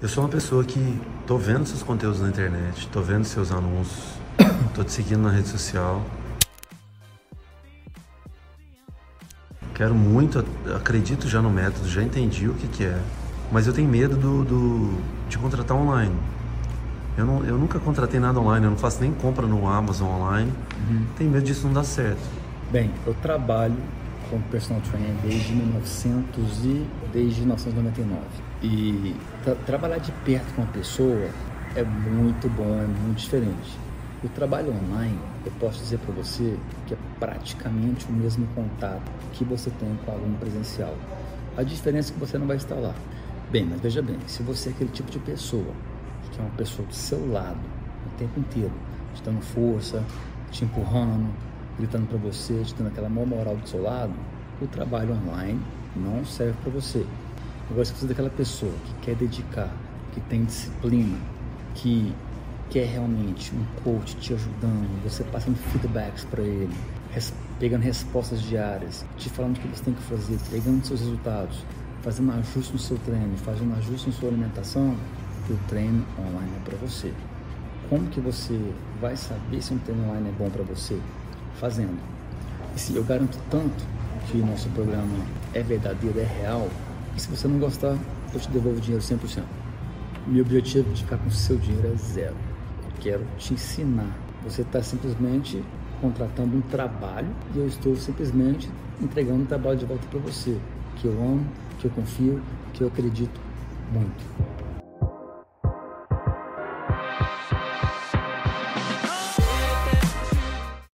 Eu sou uma pessoa que tô vendo seus conteúdos na internet, tô vendo seus anúncios, tô te seguindo na rede social. Quero muito, acredito já no método, já entendi o que, que é, mas eu tenho medo do, do, de contratar online. Eu, não, eu nunca contratei nada online, eu não faço nem compra no Amazon online. Uhum. Tenho medo disso não dar certo. Bem, eu trabalho como personal trainer desde 1900 e desde 1999. E tra trabalhar de perto com uma pessoa é muito bom, é muito diferente. O trabalho online, eu posso dizer para você que é praticamente o mesmo contato que você tem com o aluno presencial. A diferença é que você não vai estar lá. Bem, mas veja bem, se você é aquele tipo de pessoa, que é uma pessoa do seu lado o tempo inteiro, te dando força, te empurrando, gritando para você, te dando aquela maior moral do seu lado, o trabalho online não serve para você. Agora, você é daquela pessoa que quer dedicar, que tem disciplina, que quer realmente um coach te ajudando, você passando feedbacks para ele, res, pegando respostas diárias, te falando o que você tem que fazer, pegando seus resultados, fazendo ajuste no seu treino, fazendo ajuste na sua alimentação, o treino online é para você. Como que você vai saber se um treino online é bom para você? Fazendo. E se eu garanto tanto que nosso programa é verdadeiro, é real, e se você não gostar, eu te devolvo o dinheiro 100%. Meu objetivo de ficar com o seu dinheiro é zero. Eu quero te ensinar. Você está simplesmente contratando um trabalho e eu estou simplesmente entregando um trabalho de volta para você, que eu amo, que eu confio, que eu acredito muito.